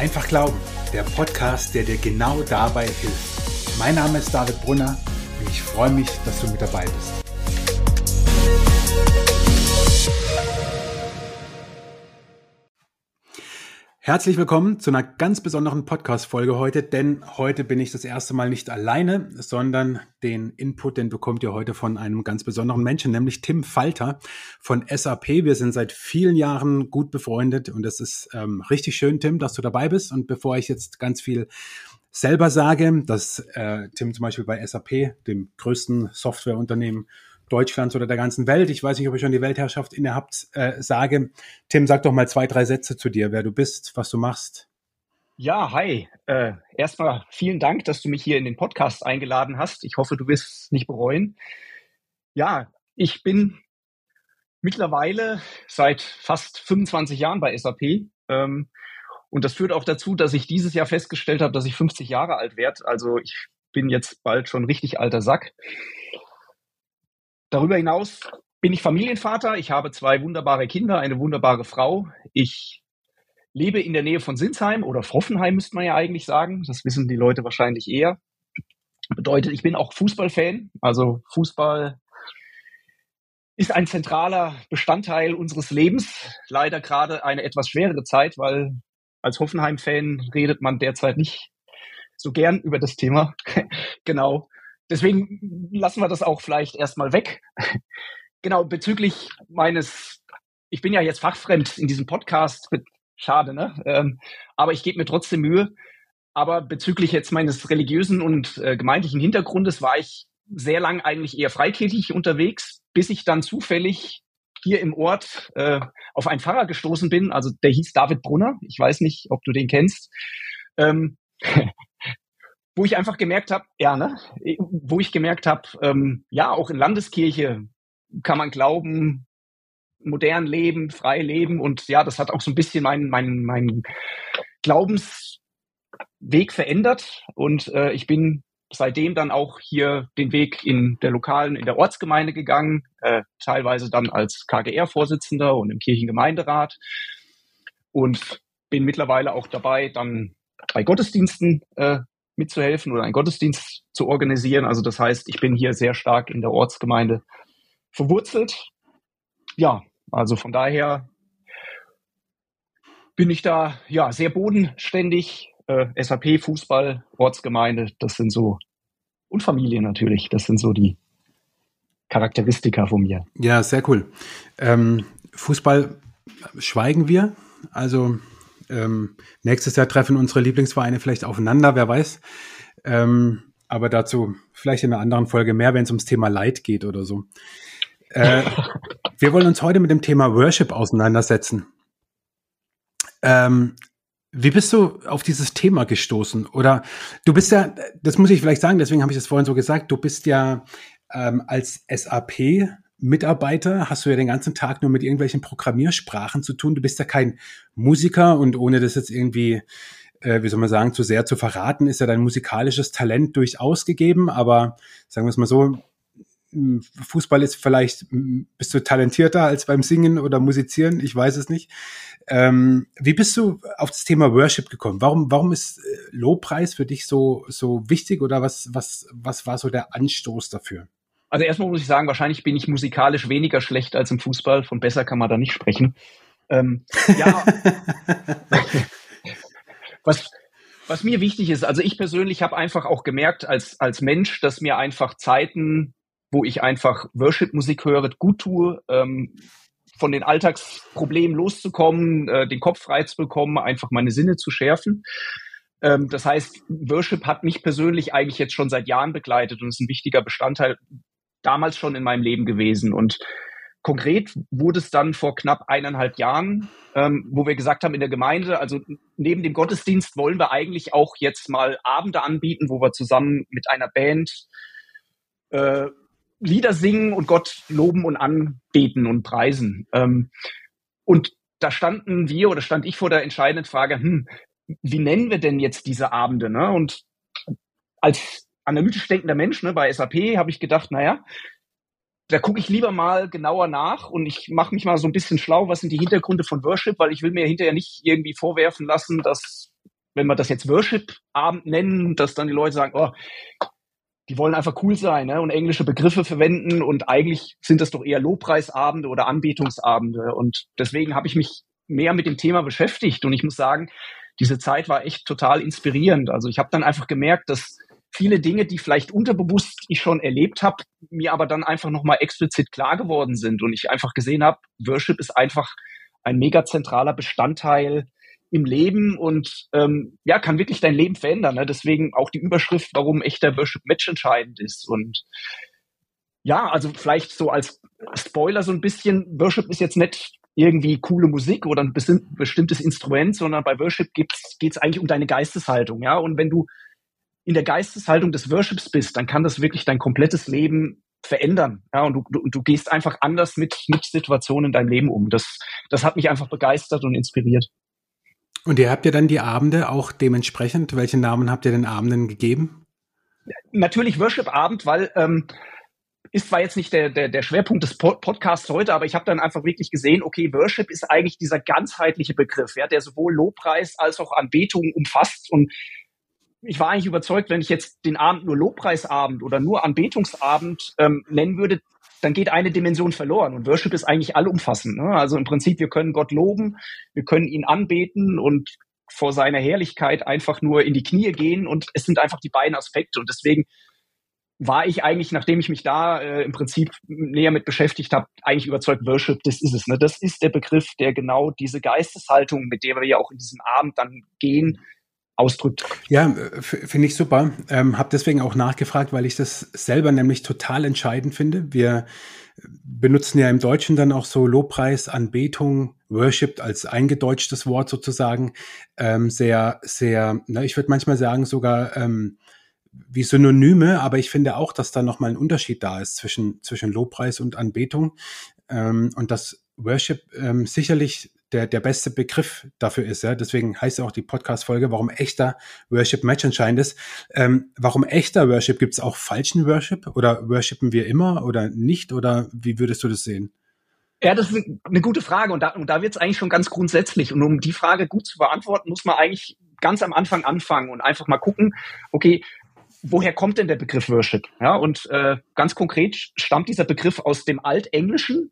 Einfach Glauben, der Podcast, der dir genau dabei hilft. Mein Name ist David Brunner und ich freue mich, dass du mit dabei bist. Herzlich willkommen zu einer ganz besonderen Podcast-Folge heute, denn heute bin ich das erste Mal nicht alleine, sondern den Input, den bekommt ihr heute von einem ganz besonderen Menschen, nämlich Tim Falter von SAP. Wir sind seit vielen Jahren gut befreundet und es ist ähm, richtig schön, Tim, dass du dabei bist. Und bevor ich jetzt ganz viel selber sage, dass äh, Tim zum Beispiel bei SAP, dem größten Softwareunternehmen Deutschlands oder der ganzen Welt, ich weiß nicht, ob ich schon die Weltherrschaft inne habt, äh, sage. Tim, sag doch mal zwei, drei Sätze zu dir, wer du bist, was du machst. Ja, hi. Äh, erstmal vielen Dank, dass du mich hier in den Podcast eingeladen hast. Ich hoffe, du wirst es nicht bereuen. Ja, ich bin mittlerweile seit fast 25 Jahren bei SAP. Ähm, und das führt auch dazu, dass ich dieses Jahr festgestellt habe, dass ich 50 Jahre alt werde. Also ich bin jetzt bald schon richtig alter Sack. Darüber hinaus bin ich Familienvater. Ich habe zwei wunderbare Kinder, eine wunderbare Frau. Ich lebe in der Nähe von Sinsheim oder Froffenheim, müsste man ja eigentlich sagen. Das wissen die Leute wahrscheinlich eher. Bedeutet, ich bin auch Fußballfan. Also Fußball ist ein zentraler Bestandteil unseres Lebens. Leider gerade eine etwas schwerere Zeit, weil als Hoffenheim-Fan redet man derzeit nicht so gern über das Thema. genau. Deswegen lassen wir das auch vielleicht erstmal weg. genau, bezüglich meines, ich bin ja jetzt fachfremd in diesem Podcast, schade, ne? Ähm, aber ich gebe mir trotzdem Mühe. Aber bezüglich jetzt meines religiösen und äh, gemeindlichen Hintergrundes war ich sehr lang eigentlich eher freikirchlich unterwegs, bis ich dann zufällig hier im Ort äh, auf einen Pfarrer gestoßen bin. Also der hieß David Brunner. Ich weiß nicht, ob du den kennst. Ähm, wo ich einfach gemerkt habe, ja, ne, wo ich gemerkt habe, ähm, ja, auch in Landeskirche kann man glauben, modern leben, frei leben und ja, das hat auch so ein bisschen meinen mein, mein Glaubensweg verändert und äh, ich bin seitdem dann auch hier den Weg in der lokalen, in der Ortsgemeinde gegangen, äh, teilweise dann als KGR-Vorsitzender und im Kirchengemeinderat und bin mittlerweile auch dabei, dann bei Gottesdiensten äh, mitzuhelfen oder einen Gottesdienst zu organisieren. Also das heißt, ich bin hier sehr stark in der Ortsgemeinde verwurzelt. Ja, also von daher bin ich da ja sehr bodenständig. Äh, SAP, Fußball, Ortsgemeinde, das sind so und Familie natürlich, das sind so die Charakteristika von mir. Ja, sehr cool. Ähm, Fußball schweigen wir. Also ähm, nächstes Jahr treffen unsere Lieblingsvereine vielleicht aufeinander, wer weiß. Ähm, aber dazu vielleicht in einer anderen Folge mehr, wenn es ums Thema Leid geht oder so. Äh, wir wollen uns heute mit dem Thema Worship auseinandersetzen. Ähm, wie bist du auf dieses Thema gestoßen? Oder du bist ja, das muss ich vielleicht sagen, deswegen habe ich das vorhin so gesagt, du bist ja ähm, als SAP Mitarbeiter hast du ja den ganzen Tag nur mit irgendwelchen Programmiersprachen zu tun. Du bist ja kein Musiker und ohne das jetzt irgendwie, äh, wie soll man sagen, zu sehr zu verraten, ist ja dein musikalisches Talent durchaus gegeben. Aber sagen wir es mal so, Fußball ist vielleicht, bist du talentierter als beim Singen oder Musizieren, ich weiß es nicht. Ähm, wie bist du auf das Thema Worship gekommen? Warum, warum ist äh, Lobpreis für dich so, so wichtig oder was, was, was war so der Anstoß dafür? Also erstmal muss ich sagen, wahrscheinlich bin ich musikalisch weniger schlecht als im Fußball. Von besser kann man da nicht sprechen. Ähm, ja. was, was mir wichtig ist, also ich persönlich habe einfach auch gemerkt als, als Mensch, dass mir einfach Zeiten, wo ich einfach Worship-Musik höre, gut tue, ähm, von den Alltagsproblemen loszukommen, äh, den Kopf frei zu bekommen, einfach meine Sinne zu schärfen. Ähm, das heißt, Worship hat mich persönlich eigentlich jetzt schon seit Jahren begleitet und ist ein wichtiger Bestandteil damals schon in meinem Leben gewesen. Und konkret wurde es dann vor knapp eineinhalb Jahren, ähm, wo wir gesagt haben in der Gemeinde, also neben dem Gottesdienst wollen wir eigentlich auch jetzt mal Abende anbieten, wo wir zusammen mit einer Band äh, Lieder singen und Gott loben und anbeten und preisen. Ähm, und da standen wir oder stand ich vor der entscheidenden Frage, hm, wie nennen wir denn jetzt diese Abende? Ne? Und als analytisch denkender Mensch, ne, bei SAP habe ich gedacht, naja, da gucke ich lieber mal genauer nach und ich mache mich mal so ein bisschen schlau, was sind die Hintergründe von Worship, weil ich will mir hinterher nicht irgendwie vorwerfen lassen, dass wenn wir das jetzt Worship-Abend nennen, dass dann die Leute sagen, oh, die wollen einfach cool sein ne? und englische Begriffe verwenden und eigentlich sind das doch eher Lobpreisabende oder Anbetungsabende. Und deswegen habe ich mich mehr mit dem Thema beschäftigt und ich muss sagen, diese Zeit war echt total inspirierend. Also ich habe dann einfach gemerkt, dass viele Dinge, die vielleicht unterbewusst ich schon erlebt habe, mir aber dann einfach nochmal explizit klar geworden sind und ich einfach gesehen habe, Worship ist einfach ein mega zentraler Bestandteil im Leben und ähm, ja, kann wirklich dein Leben verändern. Ne? Deswegen auch die Überschrift, warum echter Worship Match entscheidend ist. Und ja, also vielleicht so als Spoiler so ein bisschen, Worship ist jetzt nicht irgendwie coole Musik oder ein bestimmtes Instrument, sondern bei Worship geht es eigentlich um deine Geisteshaltung. Ja, und wenn du in der Geisteshaltung des Worships bist, dann kann das wirklich dein komplettes Leben verändern. Ja, und du, du, du gehst einfach anders mit, mit Situationen in deinem Leben um. Das, das hat mich einfach begeistert und inspiriert. Und ihr habt ja dann die Abende auch dementsprechend. Welche Namen habt ihr den Abenden gegeben? Natürlich Worship-Abend, weil ähm, ist zwar jetzt nicht der, der, der Schwerpunkt des Podcasts heute, aber ich habe dann einfach wirklich gesehen, okay, Worship ist eigentlich dieser ganzheitliche Begriff, ja, der sowohl Lobpreis als auch Anbetung umfasst. Und ich war eigentlich überzeugt, wenn ich jetzt den Abend nur Lobpreisabend oder nur Anbetungsabend ähm, nennen würde, dann geht eine Dimension verloren. Und Worship ist eigentlich allumfassend. Ne? Also im Prinzip, wir können Gott loben, wir können ihn anbeten und vor seiner Herrlichkeit einfach nur in die Knie gehen. Und es sind einfach die beiden Aspekte. Und deswegen war ich eigentlich, nachdem ich mich da äh, im Prinzip näher mit beschäftigt habe, eigentlich überzeugt, Worship, das ist es. Ne? Das ist der Begriff, der genau diese Geisteshaltung, mit der wir ja auch in diesem Abend dann gehen, ausdrückt. Ja, finde ich super. Ähm, habe deswegen auch nachgefragt, weil ich das selber nämlich total entscheidend finde. Wir benutzen ja im Deutschen dann auch so Lobpreis, Anbetung, Worship als eingedeutschtes Wort sozusagen. Ähm, sehr, sehr, na, ich würde manchmal sagen sogar ähm, wie Synonyme, aber ich finde auch, dass da nochmal ein Unterschied da ist zwischen, zwischen Lobpreis und Anbetung. Ähm, und dass Worship ähm, sicherlich der, der beste Begriff dafür ist. Ja? Deswegen heißt auch die Podcast-Folge, warum echter Worship Match entscheidend ist. Ähm, warum echter Worship? Gibt es auch falschen Worship? Oder worshipen wir immer oder nicht? Oder wie würdest du das sehen? Ja, das ist eine gute Frage und da, und da wird es eigentlich schon ganz grundsätzlich. Und um die Frage gut zu beantworten, muss man eigentlich ganz am Anfang anfangen und einfach mal gucken, okay, woher kommt denn der Begriff Worship? Ja, und äh, ganz konkret stammt dieser Begriff aus dem Altenglischen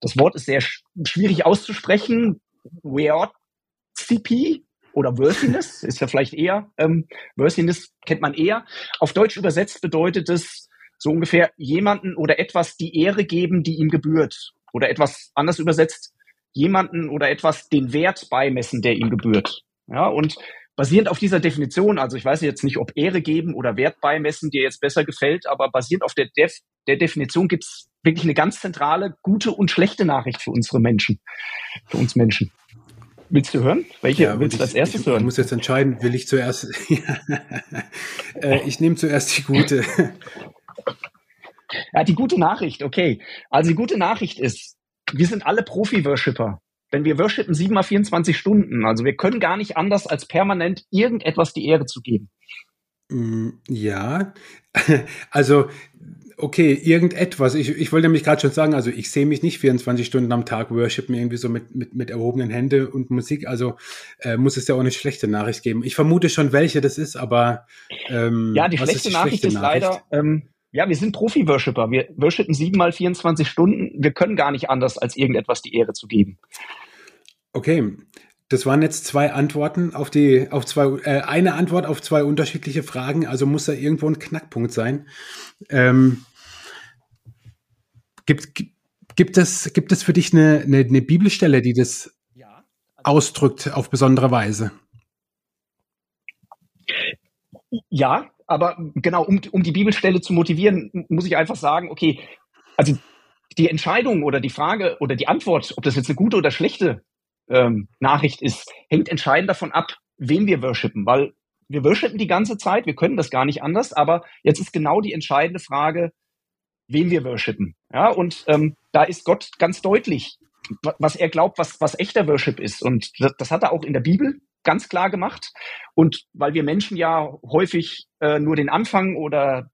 das Wort ist sehr sch schwierig auszusprechen. CP oder Worthiness ist ja vielleicht eher, ähm, Worthiness kennt man eher. Auf Deutsch übersetzt bedeutet es so ungefähr jemanden oder etwas die Ehre geben, die ihm gebührt. Oder etwas anders übersetzt, jemanden oder etwas den Wert beimessen, der ihm gebührt. Ja, und basierend auf dieser Definition, also ich weiß jetzt nicht, ob Ehre geben oder Wert beimessen dir jetzt besser gefällt, aber basierend auf der, Def der Definition gibt's wirklich eine ganz zentrale gute und schlechte Nachricht für unsere Menschen, für uns Menschen. Willst du hören? Welche ja, willst du als erstes ich, hören? Ich muss jetzt entscheiden, will ich zuerst. äh, ich nehme zuerst die gute. Ja, die gute Nachricht, okay. Also die gute Nachricht ist, wir sind alle Profi-Worshipper. Denn wir worshipen 7 mal 24 Stunden. Also wir können gar nicht anders, als permanent irgendetwas die Ehre zu geben. Mm, ja, also okay, irgendetwas. Ich, ich wollte nämlich gerade schon sagen, also ich sehe mich nicht 24 Stunden am Tag worshipen, irgendwie so mit, mit, mit erhobenen Händen und Musik. Also äh, muss es ja auch eine schlechte Nachricht geben. Ich vermute schon, welche das ist, aber ähm, ja, die schlechte die Nachricht schlechte ist Nachricht? leider, ähm, ja, wir sind Profi-Worshipper. Wir worshipen siebenmal 24 Stunden. Wir können gar nicht anders, als irgendetwas die Ehre zu geben. Okay, das waren jetzt zwei Antworten auf die, auf zwei, äh, eine Antwort auf zwei unterschiedliche Fragen. Also muss da irgendwo ein Knackpunkt sein. Ähm, gibt, gibt es, gibt es für dich eine, eine, eine Bibelstelle, die das ja, also ausdrückt auf besondere Weise? Ja, aber genau, um, um die Bibelstelle zu motivieren, muss ich einfach sagen, okay, also die Entscheidung oder die Frage oder die Antwort, ob das jetzt eine gute oder schlechte ähm, Nachricht ist, hängt entscheidend davon ab, wen wir worshipen, weil wir worshipen die ganze Zeit, wir können das gar nicht anders, aber jetzt ist genau die entscheidende Frage, wen wir worshipen. Ja, und ähm, da ist Gott ganz deutlich, was er glaubt, was, was echter Worship ist. Und das, das hat er auch in der Bibel ganz klar gemacht. Und weil wir Menschen ja häufig äh, nur den Anfang oder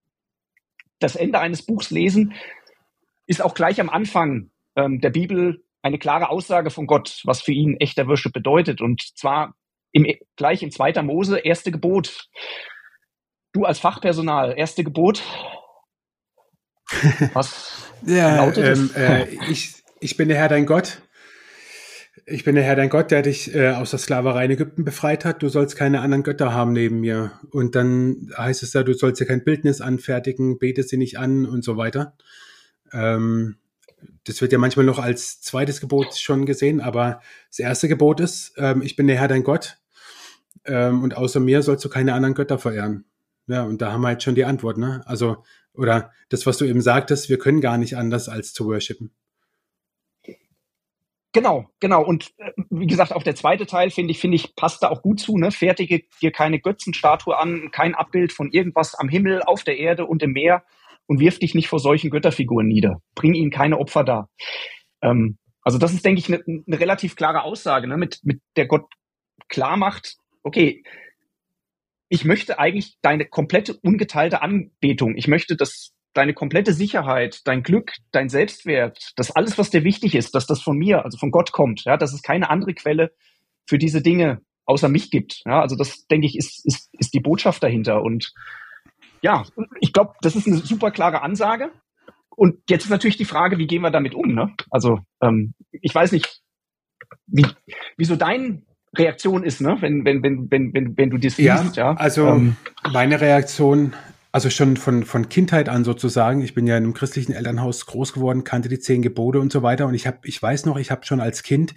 das Ende eines Buchs lesen, ist auch gleich am Anfang ähm, der Bibel eine klare Aussage von Gott, was für ihn echter Worship bedeutet. Und zwar im, gleich in zweiter Mose, erste Gebot. Du als Fachpersonal, erste Gebot. Was ja, lautet ähm, äh, ich, ich bin der Herr dein Gott. Ich bin der Herr dein Gott, der dich äh, aus der Sklaverei in Ägypten befreit hat. Du sollst keine anderen Götter haben neben mir. Und dann heißt es da, du sollst dir kein Bildnis anfertigen, bete sie nicht an und so weiter. Ähm, das wird ja manchmal noch als zweites Gebot schon gesehen, aber das erste Gebot ist, ähm, ich bin der Herr dein Gott ähm, und außer mir sollst du keine anderen Götter verehren. Ja, und da haben wir jetzt schon die Antwort, ne? Also, oder das, was du eben sagtest, wir können gar nicht anders als zu worshipen. Genau, genau. Und äh, wie gesagt, auch der zweite Teil, finde ich, finde ich, passt da auch gut zu. Ne? Fertige dir keine Götzenstatue an, kein Abbild von irgendwas am Himmel, auf der Erde und im Meer und wirf dich nicht vor solchen Götterfiguren nieder. Bring ihnen keine Opfer dar. Ähm, also das ist, denke ich, eine ne relativ klare Aussage, ne? mit, mit der Gott klar macht, okay, ich möchte eigentlich deine komplette ungeteilte Anbetung. Ich möchte, dass deine komplette Sicherheit, dein Glück, dein Selbstwert, dass alles, was dir wichtig ist, dass das von mir, also von Gott kommt, ja, dass es keine andere Quelle für diese Dinge außer mich gibt. Ja, also das, denke ich, ist, ist, ist die Botschaft dahinter. Und ja, ich glaube, das ist eine super klare Ansage. Und jetzt ist natürlich die Frage, wie gehen wir damit um? Ne? Also ähm, ich weiß nicht, wie, wieso deine Reaktion ist, ne? wenn, wenn, wenn, wenn, wenn, wenn du das liest. Ja, ja? also ähm, meine Reaktion, also schon von, von Kindheit an sozusagen, ich bin ja in einem christlichen Elternhaus groß geworden, kannte die zehn Gebote und so weiter. Und ich habe, ich weiß noch, ich habe schon als Kind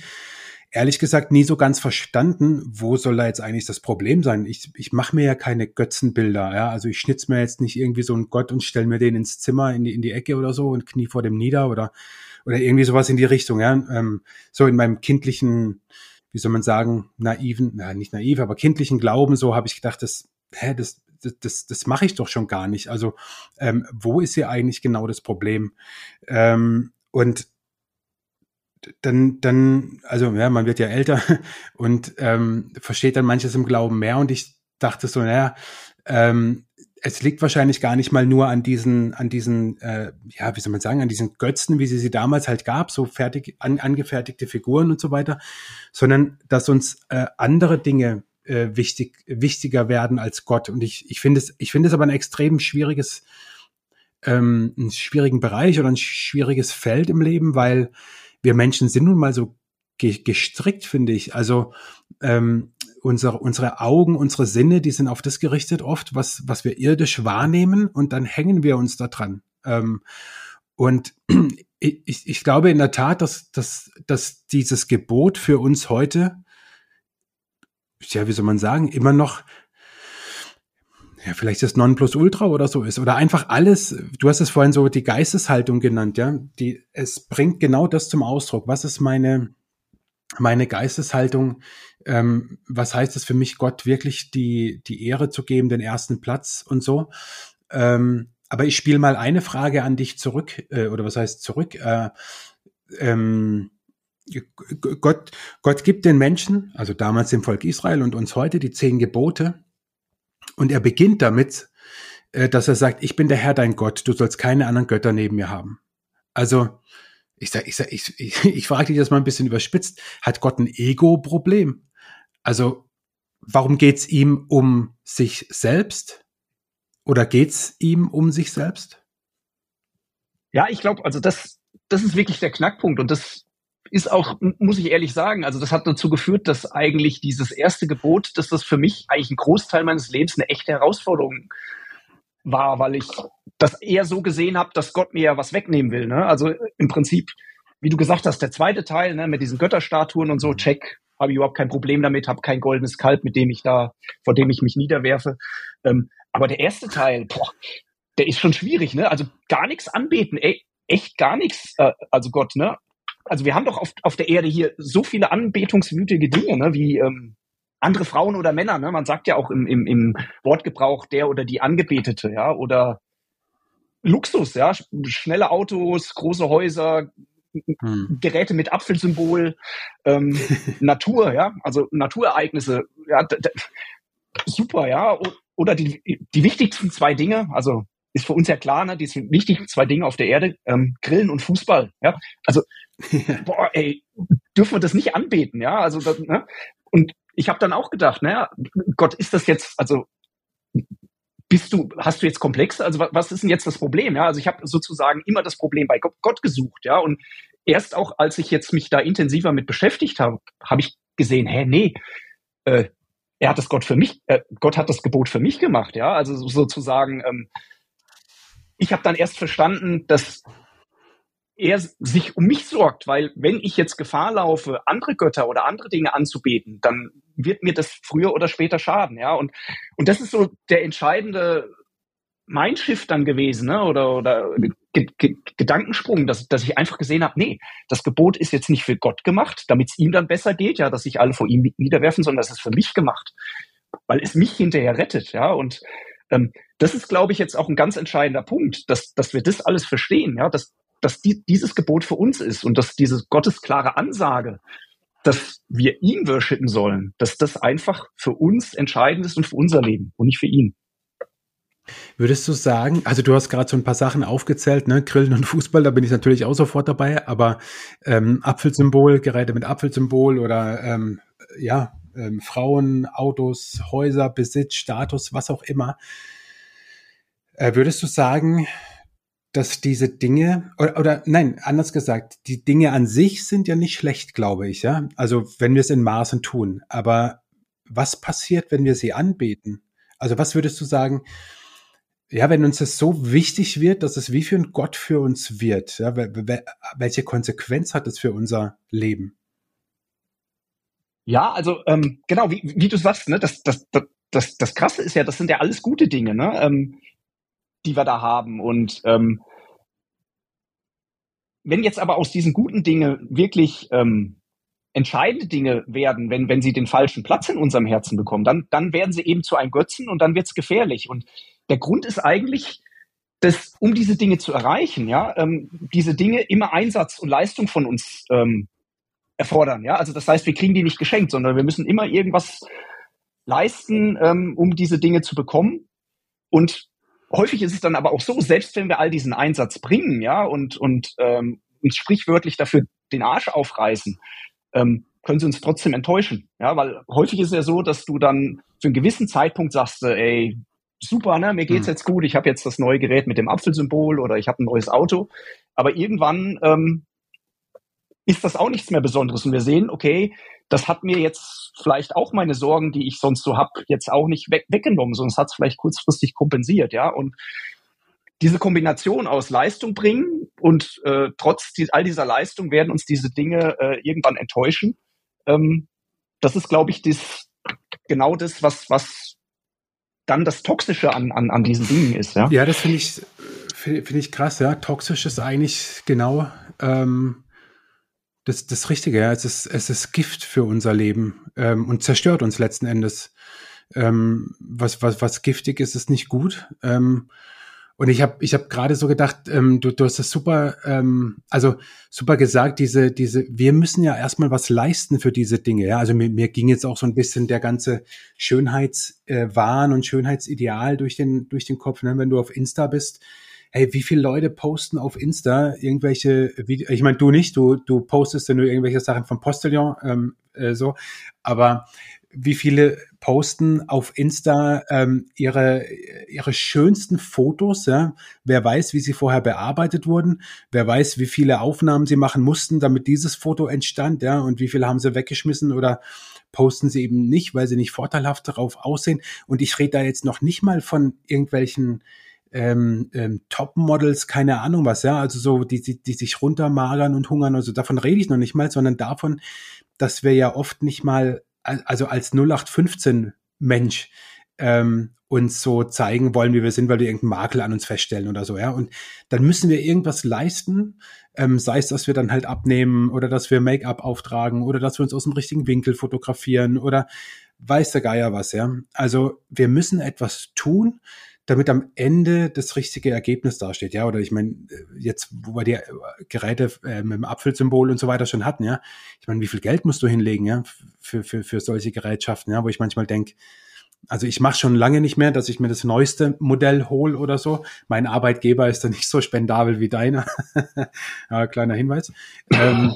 ehrlich gesagt nie so ganz verstanden, wo soll da jetzt eigentlich das Problem sein. Ich, ich mache mir ja keine Götzenbilder, ja. Also ich schnitz mir jetzt nicht irgendwie so einen Gott und stell mir den ins Zimmer, in die, in die Ecke oder so und knie vor dem nieder oder, oder irgendwie sowas in die Richtung, ja. Ähm, so in meinem kindlichen, wie soll man sagen, naiven, na, nicht naiv, aber kindlichen Glauben, so habe ich gedacht, das, hä, das, das, das, das mache ich doch schon gar nicht. Also ähm, wo ist hier eigentlich genau das Problem? Ähm, und dann, dann, also ja, man wird ja älter und ähm, versteht dann manches im Glauben mehr. Und ich dachte so, naja, ähm, es liegt wahrscheinlich gar nicht mal nur an diesen, an diesen, äh, ja, wie soll man sagen, an diesen Götzen, wie sie sie damals halt gab, so fertig an, angefertigte Figuren und so weiter, sondern dass uns äh, andere Dinge äh, wichtig, wichtiger werden als Gott. Und ich, ich finde es, ich finde es aber ein extrem schwieriges, ähm, einen schwierigen Bereich oder ein schwieriges Feld im Leben, weil wir Menschen sind nun mal so gestrickt, finde ich. Also ähm, unsere, unsere Augen, unsere Sinne, die sind auf das gerichtet oft, was, was wir irdisch wahrnehmen und dann hängen wir uns da dran. Ähm, und ich, ich glaube in der Tat, dass, dass, dass dieses Gebot für uns heute, ja, wie soll man sagen, immer noch ja, vielleicht das Nonplusultra oder so ist. Oder einfach alles, du hast es vorhin so die Geisteshaltung genannt, ja. Die, es bringt genau das zum Ausdruck. Was ist meine, meine Geisteshaltung? Ähm, was heißt es für mich, Gott wirklich die, die Ehre zu geben, den ersten Platz und so? Ähm, aber ich spiele mal eine Frage an dich zurück, äh, oder was heißt zurück? Äh, ähm, Gott, Gott gibt den Menschen, also damals dem Volk Israel und uns heute, die zehn Gebote und er beginnt damit, äh, dass er sagt, ich bin der Herr dein Gott, du sollst keine anderen Götter neben mir haben. Also, ich sag, ich sag, ich, ich, ich frage dich das mal ein bisschen überspitzt. Hat Gott ein Ego-Problem? Also, warum geht's ihm um sich selbst? Oder geht's ihm um sich selbst? Ja, ich glaube, also das, das ist wirklich der Knackpunkt und das ist auch, muss ich ehrlich sagen, also das hat dazu geführt, dass eigentlich dieses erste Gebot, dass das für mich eigentlich ein Großteil meines Lebens eine echte Herausforderung war, weil ich das eher so gesehen habe, dass Gott mir ja was wegnehmen will. Ne? Also im Prinzip, wie du gesagt hast, der zweite Teil ne, mit diesen Götterstatuen und so, check, habe ich überhaupt kein Problem damit, habe kein goldenes Kalb, mit dem ich da, vor dem ich mich niederwerfe. Ähm, aber der erste Teil, boah, der ist schon schwierig, ne? Also gar nichts anbeten, ey, echt gar nichts, äh, also Gott, ne? also wir haben doch auf, auf der Erde hier so viele anbetungswütige Dinge, ne, wie ähm, andere Frauen oder Männer. Ne? Man sagt ja auch im, im, im Wortgebrauch der oder die Angebetete, ja, oder Luxus, ja, schnelle Autos, große Häuser, hm. Geräte mit Apfelsymbol, ähm, Natur, ja, also Naturereignisse, ja, super, ja, oder die, die wichtigsten zwei Dinge, also ist für uns ja klar, ne, die wichtigsten zwei Dinge auf der Erde, ähm, Grillen und Fußball, ja, also boah, ey, dürfen wir das nicht anbeten, ja? Also, das, ne? Und ich habe dann auch gedacht, naja, Gott, ist das jetzt, also bist du, hast du jetzt Komplexe? Also was ist denn jetzt das Problem? Ja, also ich habe sozusagen immer das Problem bei Gott gesucht, ja, und erst auch, als ich jetzt mich da intensiver mit beschäftigt habe, habe ich gesehen, hä, nee, äh, er hat das Gott für mich, äh, Gott hat das Gebot für mich gemacht, ja, also sozusagen, ähm, ich habe dann erst verstanden, dass er sich um mich sorgt, weil wenn ich jetzt Gefahr laufe, andere Götter oder andere Dinge anzubeten, dann wird mir das früher oder später schaden, ja. Und, und das ist so der entscheidende Mindshift dann gewesen, ne? oder, oder G G Gedankensprung, dass, dass ich einfach gesehen habe, nee, das Gebot ist jetzt nicht für Gott gemacht, damit es ihm dann besser geht, ja, dass sich alle vor ihm niederwerfen, sondern das ist für mich gemacht, weil es mich hinterher rettet, ja. Und ähm, das ist, glaube ich, jetzt auch ein ganz entscheidender Punkt, dass, dass wir das alles verstehen, ja, dass, dass die, dieses Gebot für uns ist und dass diese gottesklare Ansage, dass wir ihn worshipen sollen, dass das einfach für uns entscheidend ist und für unser Leben und nicht für ihn. Würdest du sagen, also du hast gerade so ein paar Sachen aufgezählt, ne, Grillen und Fußball, da bin ich natürlich auch sofort dabei, aber ähm, Apfelsymbol, Geräte mit Apfelsymbol oder ähm, ja, ähm, Frauen, Autos, Häuser, Besitz, Status, was auch immer. Äh, würdest du sagen, dass diese Dinge, oder, oder nein, anders gesagt, die Dinge an sich sind ja nicht schlecht, glaube ich, ja. Also wenn wir es in Maßen tun. Aber was passiert, wenn wir sie anbeten? Also was würdest du sagen, ja, wenn uns das so wichtig wird, dass es wie für ein Gott für uns wird, ja, welche Konsequenz hat es für unser Leben? Ja, also ähm, genau, wie, wie du sagst, ne, das, das, das, das, das Krasse ist ja, das sind ja alles gute Dinge, ne, ähm, die wir da haben. Und ähm, wenn jetzt aber aus diesen guten Dingen wirklich ähm, entscheidende Dinge werden, wenn, wenn sie den falschen Platz in unserem Herzen bekommen, dann, dann werden sie eben zu einem Götzen und dann wird's gefährlich. Und der Grund ist eigentlich, dass um diese Dinge zu erreichen, ja, ähm, diese Dinge immer Einsatz und Leistung von uns ähm, erfordern. Ja, also das heißt, wir kriegen die nicht geschenkt, sondern wir müssen immer irgendwas leisten, ähm, um diese Dinge zu bekommen. Und häufig ist es dann aber auch so, selbst wenn wir all diesen Einsatz bringen, ja, und und ähm, uns sprichwörtlich dafür den Arsch aufreißen, ähm, können sie uns trotzdem enttäuschen. Ja, weil häufig ist es ja so, dass du dann für einen gewissen Zeitpunkt sagst, ey, super, ne, mir geht's mhm. jetzt gut, ich habe jetzt das neue Gerät mit dem Apfelsymbol oder ich habe ein neues Auto. Aber irgendwann ähm, ist das auch nichts mehr Besonderes. Und wir sehen, okay, das hat mir jetzt vielleicht auch meine Sorgen, die ich sonst so habe, jetzt auch nicht weg, weggenommen, sondern es hat es vielleicht kurzfristig kompensiert, ja. Und diese Kombination aus Leistung bringen und äh, trotz die, all dieser Leistung werden uns diese Dinge äh, irgendwann enttäuschen. Ähm, das ist, glaube ich, das, genau das, was, was dann das Toxische an, an, an diesen Dingen ist. Ja, ja das finde ich, finde find ich krass. Ja, toxisch ist eigentlich genau ähm, das, das Richtige. Ja. Es, ist, es ist Gift für unser Leben ähm, und zerstört uns letzten Endes. Ähm, was, was, was giftig ist, ist nicht gut. Ähm, und ich habe ich hab gerade so gedacht, ähm, du, du hast das super, ähm, also super gesagt, diese, diese, wir müssen ja erstmal was leisten für diese Dinge. Ja? Also mir, mir ging jetzt auch so ein bisschen der ganze Schönheitswahn äh, und Schönheitsideal durch den, durch den Kopf, ne? wenn du auf Insta bist. Hey, wie viele Leute posten auf Insta irgendwelche Videos? Ich meine, du nicht, du, du postest ja nur irgendwelche Sachen vom Postillon, ähm, äh, so, aber wie viele posten auf Insta ähm, ihre, ihre schönsten Fotos. Ja? Wer weiß, wie sie vorher bearbeitet wurden, wer weiß, wie viele Aufnahmen sie machen mussten, damit dieses Foto entstand, ja, und wie viele haben sie weggeschmissen oder posten sie eben nicht, weil sie nicht vorteilhaft darauf aussehen. Und ich rede da jetzt noch nicht mal von irgendwelchen ähm, ähm, Top-Models, keine Ahnung was, ja, also so, die, die, die sich runtermagern und hungern, also davon rede ich noch nicht mal, sondern davon, dass wir ja oft nicht mal also als 0815 Mensch ähm, uns so zeigen wollen, wie wir sind, weil wir irgendeinen Makel an uns feststellen oder so, ja. Und dann müssen wir irgendwas leisten, ähm, sei es, dass wir dann halt abnehmen oder dass wir Make-up auftragen oder dass wir uns aus dem richtigen Winkel fotografieren oder weiß der Geier was, ja. Also wir müssen etwas tun, damit am Ende das richtige Ergebnis dasteht, ja. Oder ich meine, jetzt, wo wir die äh, Geräte äh, mit dem Apfelsymbol und so weiter schon hatten, ja. Ich meine, wie viel Geld musst du hinlegen, ja, für, für, für solche Gerätschaften, ja, wo ich manchmal denke, also ich mache schon lange nicht mehr, dass ich mir das neueste Modell hole oder so. Mein Arbeitgeber ist da nicht so spendabel wie deiner. ja, kleiner Hinweis. Ähm,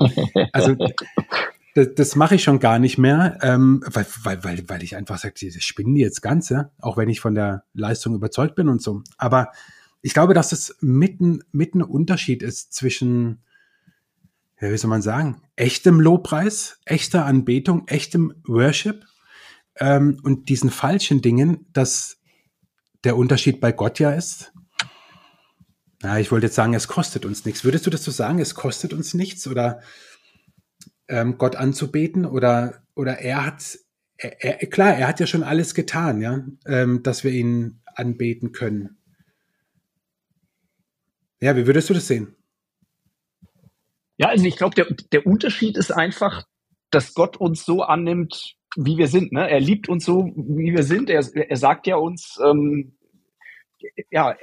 also das, das mache ich schon gar nicht mehr, ähm, weil, weil, weil, weil ich einfach sage, diese spinnen die jetzt ganz, ja? auch wenn ich von der Leistung überzeugt bin und so. Aber ich glaube, dass es mitten, mitten Unterschied ist zwischen, ja, wie soll man sagen, echtem Lobpreis, echter Anbetung, echtem Worship ähm, und diesen falschen Dingen, dass der Unterschied bei Gott ja ist. Na, ich wollte jetzt sagen, es kostet uns nichts. Würdest du das so sagen? Es kostet uns nichts oder ähm, Gott anzubeten oder oder er hat er, er, klar, er hat ja schon alles getan, ja, ähm, dass wir ihn anbeten können. Ja, wie würdest du das sehen? Ja, also ich glaube, der, der Unterschied ist einfach, dass Gott uns so annimmt, wie wir sind. Ne? Er liebt uns so, wie wir sind. Er, er sagt ja uns, ähm, ja,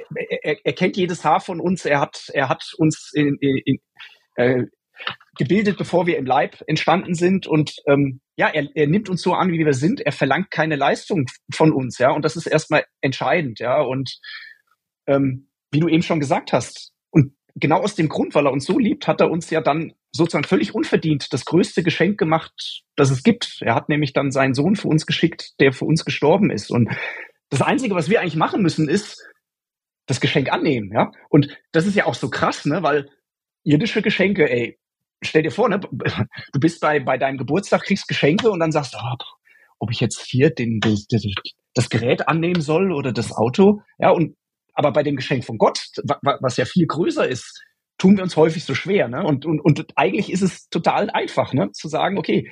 er, er kennt jedes Haar von uns. Er hat, er hat uns in, in, in, äh, gebildet, bevor wir im Leib entstanden sind. Und ähm, ja, er, er nimmt uns so an, wie wir sind. Er verlangt keine Leistung von uns, ja. Und das ist erstmal entscheidend, ja. Und ähm, wie du eben schon gesagt hast, und genau aus dem Grund, weil er uns so liebt, hat er uns ja dann sozusagen völlig unverdient das größte Geschenk gemacht, das es gibt. Er hat nämlich dann seinen Sohn für uns geschickt, der für uns gestorben ist. Und das Einzige, was wir eigentlich machen müssen, ist das Geschenk annehmen, ja. Und das ist ja auch so krass, ne, weil irdische Geschenke, ey, stell dir vor, ne, du bist bei, bei deinem Geburtstag, kriegst Geschenke und dann sagst du, oh, ob ich jetzt hier den, den, das Gerät annehmen soll oder das Auto, ja, und aber bei dem Geschenk von Gott, was ja viel größer ist, tun wir uns häufig so schwer. Ne? Und, und, und eigentlich ist es total einfach, ne? zu sagen, okay,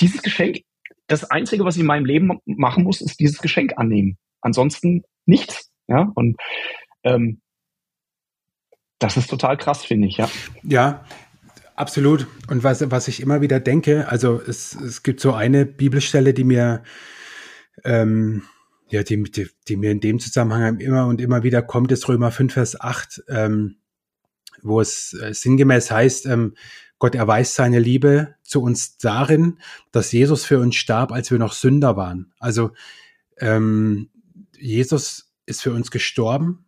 dieses Geschenk, das Einzige, was ich in meinem Leben machen muss, ist dieses Geschenk annehmen. Ansonsten nichts. Ja? Und ähm, das ist total krass, finde ich, ja. Ja, absolut. Und was, was ich immer wieder denke, also es, es gibt so eine Bibelstelle, die mir ähm, ja, die, die, die mir in dem Zusammenhang immer und immer wieder kommt, ist Römer 5, Vers 8, ähm, wo es äh, sinngemäß heißt, ähm, Gott erweist seine Liebe zu uns darin, dass Jesus für uns starb, als wir noch Sünder waren. Also ähm, Jesus ist für uns gestorben,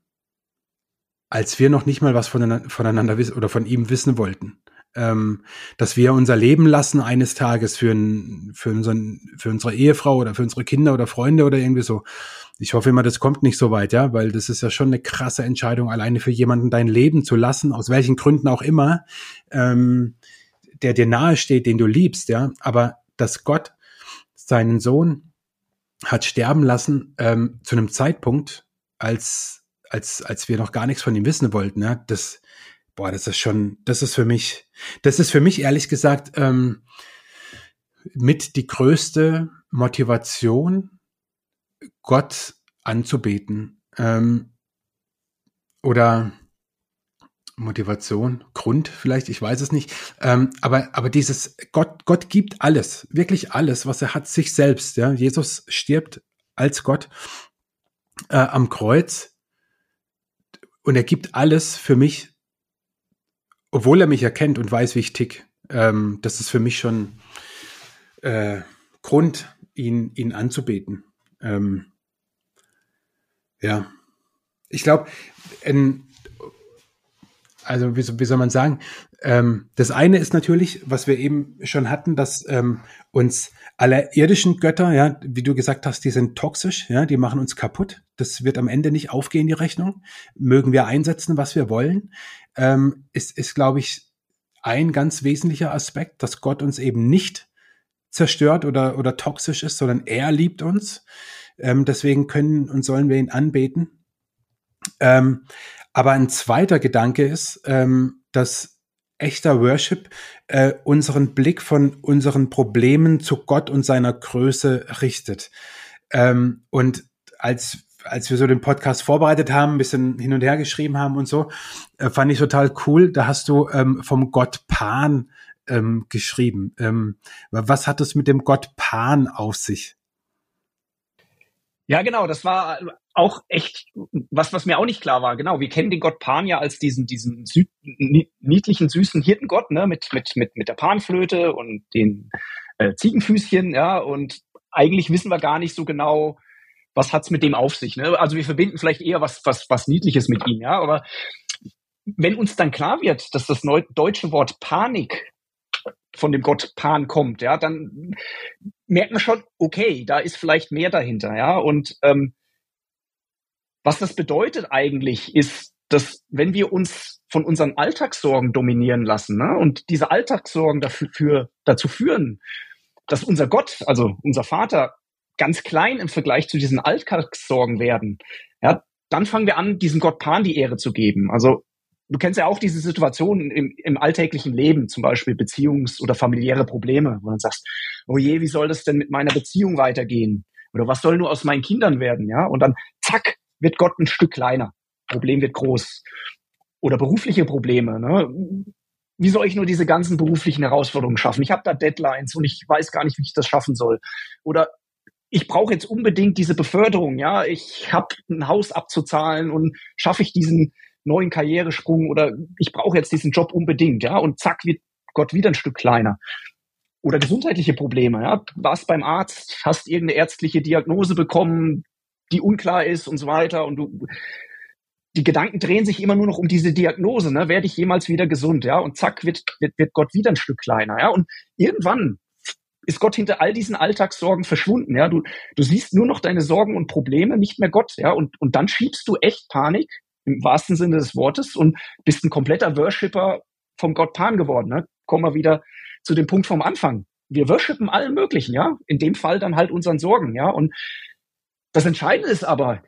als wir noch nicht mal was voneinander, voneinander wissen oder von ihm wissen wollten ähm, dass wir unser Leben lassen eines Tages für, ein, für, unseren, für unsere Ehefrau oder für unsere Kinder oder Freunde oder irgendwie so. Ich hoffe immer, das kommt nicht so weit, ja, weil das ist ja schon eine krasse Entscheidung, alleine für jemanden dein Leben zu lassen, aus welchen Gründen auch immer, ähm, der dir nahe steht, den du liebst, ja. Aber dass Gott seinen Sohn hat sterben lassen ähm, zu einem Zeitpunkt, als als als wir noch gar nichts von ihm wissen wollten, ja, das boah, das ist schon, das ist für mich, das ist für mich ehrlich gesagt ähm, mit die größte Motivation, Gott anzubeten. Ähm, oder Motivation, Grund vielleicht, ich weiß es nicht. Ähm, aber, aber dieses Gott, Gott gibt alles, wirklich alles, was er hat, sich selbst. Ja? Jesus stirbt als Gott äh, am Kreuz und er gibt alles für mich obwohl er mich erkennt und weiß, wie ich tick, ähm, das ist für mich schon äh, Grund, ihn, ihn anzubeten. Ähm, ja, ich glaube, also wie, wie, soll man sagen, ähm, das eine ist natürlich, was wir eben schon hatten, dass ähm, uns alle irdischen Götter, ja, wie du gesagt hast, die sind toxisch, ja, die machen uns kaputt. Das wird am Ende nicht aufgehen, die Rechnung. Mögen wir einsetzen, was wir wollen, ähm, ist, ist glaube ich, ein ganz wesentlicher Aspekt, dass Gott uns eben nicht zerstört oder, oder toxisch ist, sondern er liebt uns. Ähm, deswegen können und sollen wir ihn anbeten. Ähm, aber ein zweiter Gedanke ist, ähm, dass echter Worship äh, unseren Blick von unseren Problemen zu Gott und seiner Größe richtet. Ähm, und als als wir so den Podcast vorbereitet haben, ein bisschen hin und her geschrieben haben und so, äh, fand ich total cool. Da hast du ähm, vom Gott Pan ähm, geschrieben. Ähm, was hat es mit dem Gott Pan auf sich? Ja, genau, das war auch echt was, was mir auch nicht klar war. Genau, wir kennen den Gott Pan ja als diesen, diesen sü niedlichen, süßen Hirtengott, ne, mit, mit, mit, mit der Panflöte und den äh, Ziegenfüßchen, ja, und eigentlich wissen wir gar nicht so genau, was hat's mit dem auf sich, ne? Also wir verbinden vielleicht eher was, was, was Niedliches mit ihm, ja, aber wenn uns dann klar wird, dass das deutsche Wort Panik von dem Gott Pan kommt, ja, dann merkt man schon, okay, da ist vielleicht mehr dahinter, ja. Und ähm, was das bedeutet eigentlich, ist, dass wenn wir uns von unseren Alltagssorgen dominieren lassen ne, und diese Alltagssorgen dafür, für, dazu führen, dass unser Gott, also unser Vater, ganz klein im Vergleich zu diesen Alltagssorgen werden, ja, dann fangen wir an, diesem Gott Pan die Ehre zu geben. Also du kennst ja auch diese Situationen im, im alltäglichen Leben, zum Beispiel Beziehungs- oder familiäre Probleme, wo du sagst, oh je, wie soll das denn mit meiner Beziehung weitergehen? Oder was soll nur aus meinen Kindern werden? Ja, und dann zack, wird Gott ein Stück kleiner. Problem wird groß. Oder berufliche Probleme. Ne? Wie soll ich nur diese ganzen beruflichen Herausforderungen schaffen? Ich habe da Deadlines und ich weiß gar nicht, wie ich das schaffen soll. Oder ich brauche jetzt unbedingt diese Beförderung, ja, ich habe ein Haus abzuzahlen und schaffe ich diesen neuen Karrieresprung oder ich brauche jetzt diesen Job unbedingt, ja, und zack wird Gott wieder ein Stück kleiner. Oder gesundheitliche Probleme, ja, warst beim Arzt, hast irgendeine ärztliche Diagnose bekommen, die unklar ist und so weiter und du die Gedanken drehen sich immer nur noch um diese Diagnose, ne? Werde ich jemals wieder gesund, ja? Und zack wird, wird, wird Gott wieder ein Stück kleiner, ja? Und irgendwann ist Gott hinter all diesen Alltagssorgen verschwunden. Ja, du, du siehst nur noch deine Sorgen und Probleme, nicht mehr Gott. Ja, und, und dann schiebst du echt Panik im wahrsten Sinne des Wortes und bist ein kompletter Worshipper vom Gott Pan geworden. Ne? Kommen wir wieder zu dem Punkt vom Anfang. Wir worshipen allen möglichen, ja. In dem Fall dann halt unseren Sorgen, ja. Und das Entscheidende ist aber,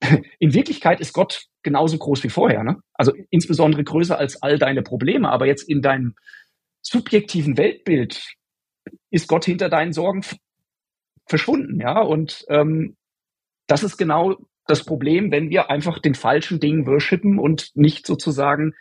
in Wirklichkeit ist Gott genauso groß wie vorher, ne? Also insbesondere größer als all deine Probleme. Aber jetzt in deinem subjektiven Weltbild ist Gott hinter deinen Sorgen verschwunden, ja. Und ähm, das ist genau das Problem, wenn wir einfach den falschen Dingen worshipen und nicht sozusagen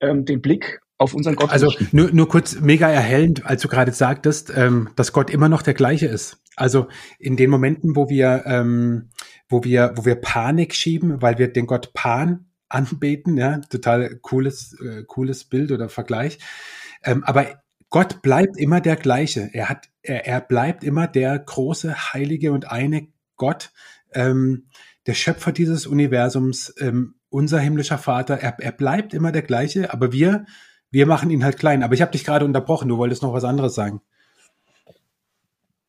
ähm, den Blick auf unseren Gott. Also nur, nur kurz mega erhellend, als du gerade sagtest, ähm, dass Gott immer noch der gleiche ist. Also in den Momenten, wo wir, ähm, wo wir, wo wir Panik schieben, weil wir den Gott Pan anbeten, ja, total cooles, äh, cooles Bild oder Vergleich. Ähm, aber Gott bleibt immer der gleiche. Er hat, er, er bleibt immer der große, heilige und eine Gott, ähm, der Schöpfer dieses Universums, ähm, unser himmlischer Vater. Er, er bleibt immer der gleiche, aber wir, wir machen ihn halt klein. Aber ich habe dich gerade unterbrochen. Du wolltest noch was anderes sagen.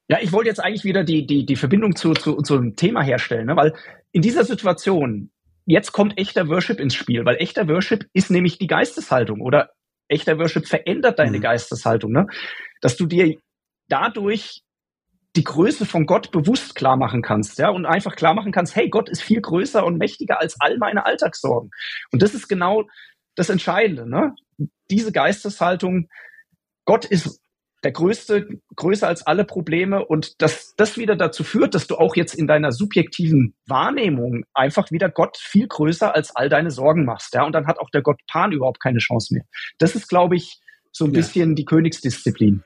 Ja, ich wollte jetzt eigentlich wieder die, die, die Verbindung zu, zu unserem Thema herstellen, ne? weil in dieser Situation, jetzt kommt echter Worship ins Spiel, weil echter Worship ist nämlich die Geisteshaltung oder echter Worship verändert deine mhm. Geisteshaltung, ne? Dass du dir dadurch die Größe von Gott bewusst klar machen kannst, ja, und einfach klar machen kannst, hey, Gott ist viel größer und mächtiger als all meine Alltagssorgen. Und das ist genau das Entscheidende, ne? Diese Geisteshaltung, Gott ist der größte, größer als alle Probleme und dass das wieder dazu führt, dass du auch jetzt in deiner subjektiven Wahrnehmung einfach wieder Gott viel größer als all deine Sorgen machst, ja, und dann hat auch der Gott Pan überhaupt keine Chance mehr. Das ist, glaube ich, so ein ja. bisschen die Königsdisziplin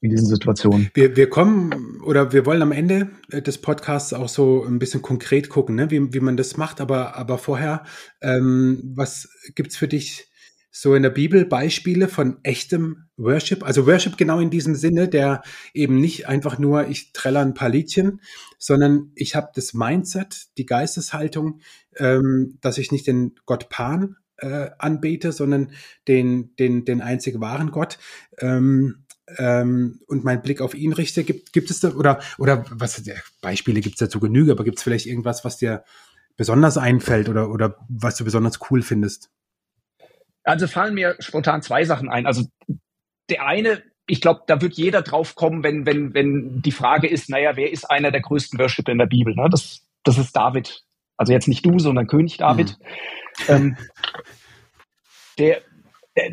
in diesen Situationen. Wir, wir kommen oder wir wollen am Ende des Podcasts auch so ein bisschen konkret gucken, ne, wie, wie man das macht, aber, aber vorher, ähm, was gibt's für dich so in der Bibel Beispiele von echtem Worship, also Worship genau in diesem Sinne, der eben nicht einfach nur ich treller ein paar Liedchen, sondern ich habe das Mindset, die Geisteshaltung, ähm, dass ich nicht den Gott Pan äh, anbete, sondern den den den einzig wahren Gott. Ähm, ähm, und meinen Blick auf ihn richte, gibt, gibt es da, oder, oder was, Beispiele gibt es dazu Genüge, aber gibt es vielleicht irgendwas, was dir besonders einfällt oder, oder was du besonders cool findest? Also fallen mir spontan zwei Sachen ein. Also der eine, ich glaube, da wird jeder drauf kommen, wenn, wenn, wenn die Frage ist, naja, wer ist einer der größten Worshipper in der Bibel? Ne? Das, das ist David. Also jetzt nicht du, sondern König David. Mhm. Ähm, der, der,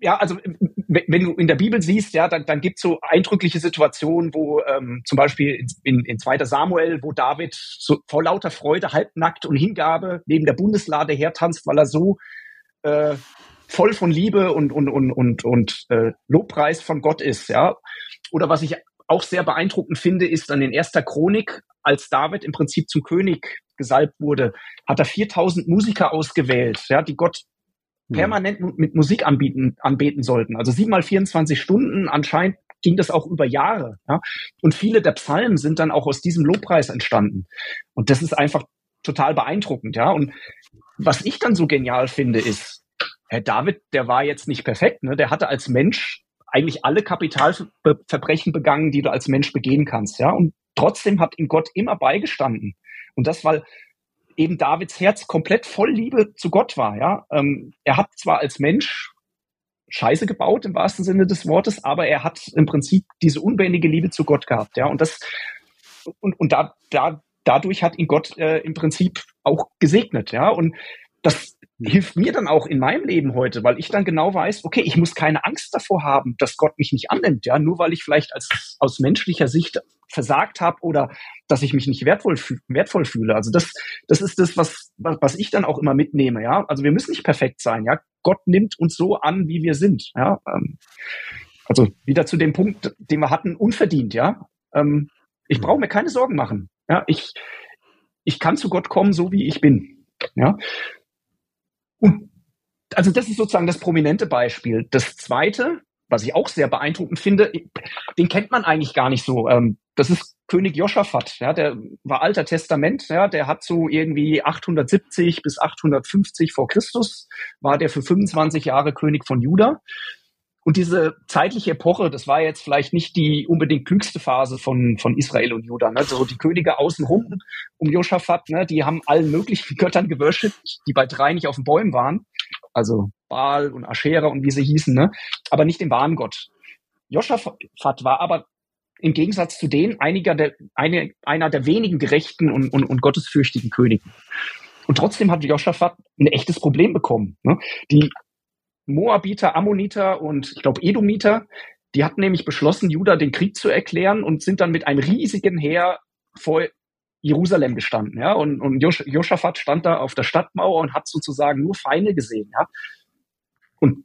ja, also wenn du in der Bibel siehst, ja, dann, dann gibt es so eindrückliche Situationen, wo ähm, zum Beispiel in, in 2. Samuel, wo David so vor lauter Freude halbnackt und Hingabe neben der Bundeslade hertanzt, weil er so äh, voll von Liebe und, und, und, und, und äh, Lobpreis von Gott ist, ja. Oder was ich auch sehr beeindruckend finde, ist dann in erster Chronik, als David im Prinzip zum König gesalbt wurde, hat er 4000 Musiker ausgewählt, ja, die Gott hm. permanent mhm. mit Musik anbieten, anbeten sollten. Also sieben mal 24 Stunden, anscheinend ging das auch über Jahre. Ja? Und viele der Psalmen sind dann auch aus diesem Lobpreis entstanden. Und das ist einfach total beeindruckend, ja. Und was ich dann so genial finde, ist, Herr David, der war jetzt nicht perfekt, ne? Der hatte als Mensch eigentlich alle Kapitalverbrechen begangen, die du als Mensch begehen kannst, ja. Und trotzdem hat ihm Gott immer beigestanden. Und das, weil eben Davids Herz komplett voll Liebe zu Gott war, ja. Ähm, er hat zwar als Mensch Scheiße gebaut im wahrsten Sinne des Wortes, aber er hat im Prinzip diese unbändige Liebe zu Gott gehabt, ja. Und das und, und da, da, dadurch hat ihn Gott äh, im Prinzip auch gesegnet, ja. Und das hilft mir dann auch in meinem Leben heute, weil ich dann genau weiß, okay, ich muss keine Angst davor haben, dass Gott mich nicht annimmt, ja, nur weil ich vielleicht als aus menschlicher Sicht versagt habe oder dass ich mich nicht wertvoll, wertvoll fühle. Also das, das ist das, was, was ich dann auch immer mitnehme, ja. Also wir müssen nicht perfekt sein, ja. Gott nimmt uns so an, wie wir sind, ja. Ähm, also wieder zu dem Punkt, den wir hatten, unverdient, ja. Ähm, ich brauche mir keine Sorgen machen, ja. Ich, ich kann zu Gott kommen, so wie ich bin, ja. Und also das ist sozusagen das prominente Beispiel. Das zweite, was ich auch sehr beeindruckend finde, den kennt man eigentlich gar nicht so. Ähm, das ist König Joschafat, ja, der war Alter Testament, ja, der hat so irgendwie 870 bis 850 vor Christus, war der für 25 Jahre König von Juda. Und diese zeitliche Epoche, das war jetzt vielleicht nicht die unbedingt klügste Phase von, von Israel und Juda. Ne? So die Könige außenrum um Josaphat, ne, die haben allen möglichen Göttern geworshipped, die bei drei nicht auf den Bäumen waren. Also Baal und Aschera und wie sie hießen, ne? aber nicht den wahren Gott. Josaphat war aber im Gegensatz zu denen einiger der, eine, einer der wenigen gerechten und, und, und gottesfürchtigen Könige. Und trotzdem hat Josaphat ein echtes Problem bekommen. Ne? Die Moabiter, Ammoniter und ich glaube Edomiter, die hatten nämlich beschlossen, Juda den Krieg zu erklären und sind dann mit einem riesigen Heer vor Jerusalem gestanden, ja, und, und Jos Josaphat stand da auf der Stadtmauer und hat sozusagen nur Feinde gesehen, ja. Und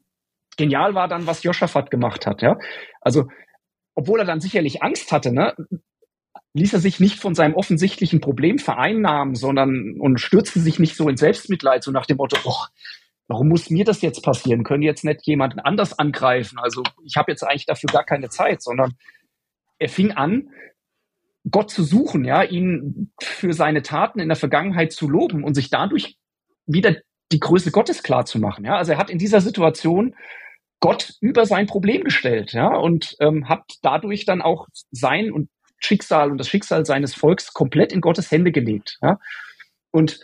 genial war dann, was Josaphat gemacht hat, ja. Also, obwohl er dann sicherlich Angst hatte, ne, ließ er sich nicht von seinem offensichtlichen Problem vereinnahmen, sondern und stürzte sich nicht so in Selbstmitleid, so nach dem Motto, oh, warum muss mir das jetzt passieren? Können jetzt nicht jemanden anders angreifen? Also ich habe jetzt eigentlich dafür gar keine Zeit, sondern er fing an, Gott zu suchen, ja, ihn für seine Taten in der Vergangenheit zu loben und sich dadurch wieder die Größe Gottes klar zu machen. Ja, also er hat in dieser Situation Gott über sein Problem gestellt, ja, und ähm, hat dadurch dann auch sein und Schicksal und das Schicksal seines Volks komplett in Gottes Hände gelegt. Ja, und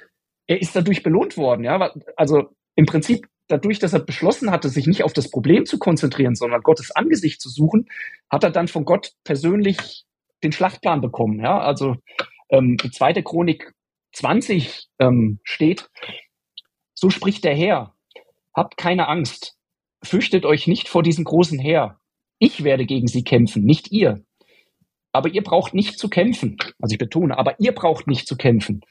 er ist dadurch belohnt worden. Ja, also im Prinzip dadurch, dass er beschlossen hatte, sich nicht auf das Problem zu konzentrieren, sondern Gottes Angesicht zu suchen, hat er dann von Gott persönlich den Schlachtplan bekommen. Ja, also ähm, die zweite Chronik 20 ähm, steht, so spricht der Herr, habt keine Angst, fürchtet euch nicht vor diesem großen Heer. Ich werde gegen sie kämpfen, nicht ihr. Aber ihr braucht nicht zu kämpfen. Also ich betone, aber ihr braucht nicht zu kämpfen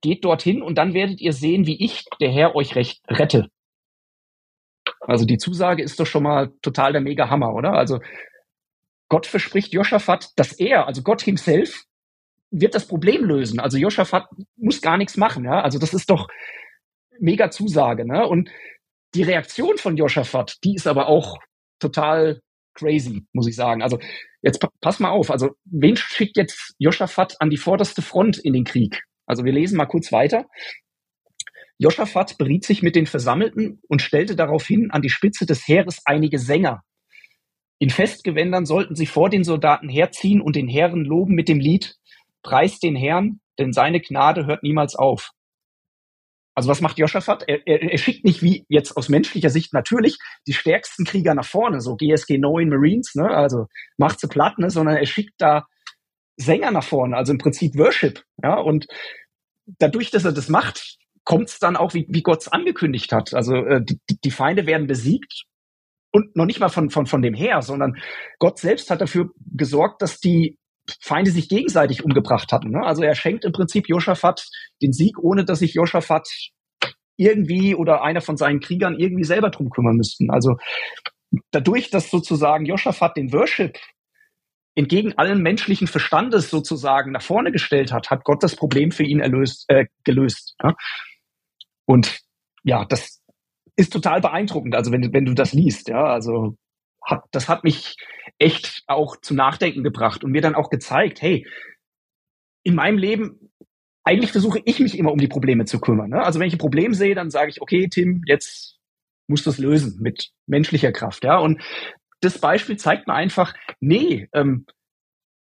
geht dorthin und dann werdet ihr sehen, wie ich, der Herr, euch recht rette. Also die Zusage ist doch schon mal total der mega Hammer, oder? Also Gott verspricht Joschafat, dass er, also Gott himself, wird das Problem lösen. Also Joschafat muss gar nichts machen, ja? Also das ist doch mega Zusage, ne? Und die Reaktion von Joschafat, die ist aber auch total crazy, muss ich sagen. Also jetzt pass mal auf, also wen schickt jetzt Joschafat an die vorderste Front in den Krieg? Also wir lesen mal kurz weiter. Joschafat beriet sich mit den Versammelten und stellte daraufhin an die Spitze des Heeres einige Sänger. In Festgewändern sollten sie vor den Soldaten herziehen und den Herren loben mit dem Lied Preis den Herrn, denn seine Gnade hört niemals auf. Also was macht Joschafat? Er, er, er schickt nicht wie jetzt aus menschlicher Sicht natürlich die stärksten Krieger nach vorne, so GSG 9 Marines, ne? also macht sie platt, ne? sondern er schickt da Sänger nach vorne, also im Prinzip Worship. Ja, und dadurch, dass er das macht, kommt es dann auch, wie, wie Gott es angekündigt hat. Also äh, die, die Feinde werden besiegt und noch nicht mal von, von, von dem her, sondern Gott selbst hat dafür gesorgt, dass die Feinde sich gegenseitig umgebracht hatten. Ne? Also er schenkt im Prinzip Josaphat den Sieg, ohne dass sich Josaphat irgendwie oder einer von seinen Kriegern irgendwie selber drum kümmern müssten. Also dadurch, dass sozusagen Josaphat den Worship entgegen allen menschlichen Verstandes sozusagen nach vorne gestellt hat, hat Gott das Problem für ihn erlöst, äh, gelöst. Ja? Und ja, das ist total beeindruckend, also wenn, wenn du das liest, ja, also hat, das hat mich echt auch zum Nachdenken gebracht und mir dann auch gezeigt, hey, in meinem Leben, eigentlich versuche ich mich immer um die Probleme zu kümmern. Ne? Also wenn ich ein Problem sehe, dann sage ich, okay, Tim, jetzt musst du es lösen mit menschlicher Kraft, ja. Und das Beispiel zeigt mir einfach, nee, ähm,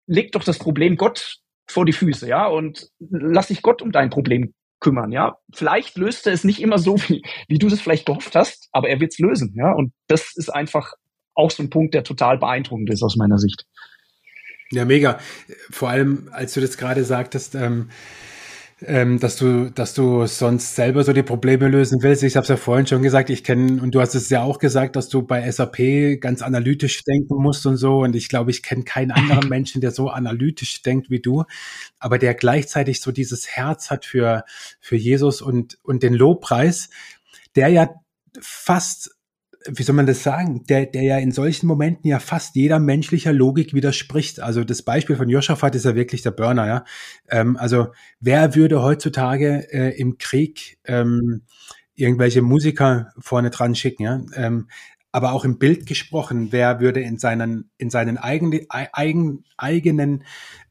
leg doch das Problem Gott vor die Füße, ja, und lass sich Gott um dein Problem kümmern, ja. Vielleicht löst er es nicht immer so, wie, wie du das vielleicht gehofft hast, aber er wird es lösen, ja. Und das ist einfach auch so ein Punkt, der total beeindruckend ist aus meiner Sicht. Ja, mega. Vor allem, als du das gerade sagtest, ähm, ähm, dass du, dass du sonst selber so die Probleme lösen willst. Ich habe es ja vorhin schon gesagt, ich kenne, und du hast es ja auch gesagt, dass du bei SAP ganz analytisch denken musst und so. Und ich glaube, ich kenne keinen anderen Menschen, der so analytisch denkt wie du, aber der gleichzeitig so dieses Herz hat für, für Jesus und, und den Lobpreis, der ja fast wie soll man das sagen, der, der ja in solchen Momenten ja fast jeder menschlicher Logik widerspricht. Also das Beispiel von Joschafat ist ja wirklich der Burner, ja. Ähm, also wer würde heutzutage äh, im Krieg ähm, irgendwelche Musiker vorne dran schicken, ja? Ähm, aber auch im Bild gesprochen, wer würde in seinen, in seinen eigenen, eigen, eigenen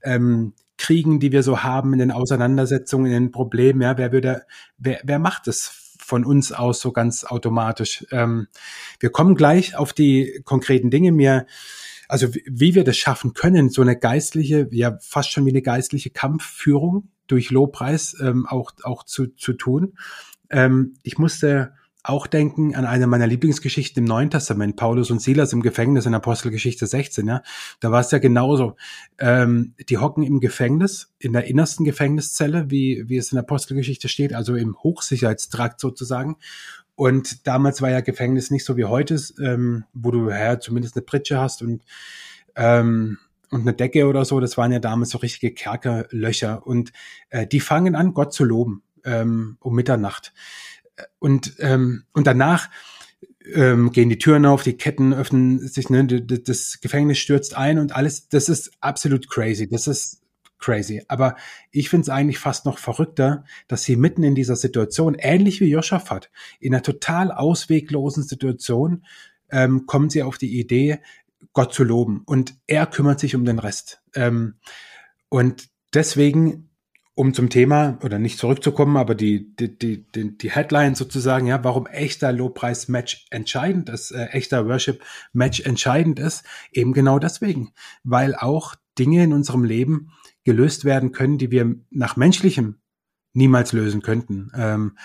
ähm, Kriegen, die wir so haben, in den Auseinandersetzungen, in den Problemen, ja, wer würde, wer, wer macht das von uns aus so ganz automatisch. Ähm, wir kommen gleich auf die konkreten Dinge. Mir, also wie wir das schaffen können, so eine geistliche, ja fast schon wie eine geistliche Kampfführung durch Lobpreis ähm, auch, auch zu, zu tun. Ähm, ich musste auch denken an eine meiner Lieblingsgeschichten im Neuen Testament, Paulus und Silas im Gefängnis in Apostelgeschichte 16, ja. Da war es ja genauso. Ähm, die hocken im Gefängnis, in der innersten Gefängniszelle, wie, wie es in Apostelgeschichte steht, also im Hochsicherheitstrakt sozusagen. Und damals war ja Gefängnis nicht so wie heute, ähm, wo du ja zumindest eine Pritsche hast und ähm, und eine Decke oder so, das waren ja damals so richtige Kerkerlöcher. Und äh, die fangen an, Gott zu loben ähm, um Mitternacht und, ähm, und danach ähm, gehen die Türen auf, die Ketten öffnen sich, ne, das Gefängnis stürzt ein und alles, das ist absolut crazy. Das ist crazy. Aber ich finde es eigentlich fast noch verrückter, dass sie mitten in dieser Situation, ähnlich wie Joschafat, in einer total ausweglosen Situation, ähm, kommen sie auf die Idee, Gott zu loben. Und er kümmert sich um den Rest. Ähm, und deswegen um zum Thema oder nicht zurückzukommen, aber die, die, die, die, die Headline sozusagen, ja, warum echter Lobpreis-Match entscheidend ist, äh, echter Worship-Match entscheidend ist, eben genau deswegen, weil auch Dinge in unserem Leben gelöst werden können, die wir nach menschlichem niemals lösen könnten. Ähm,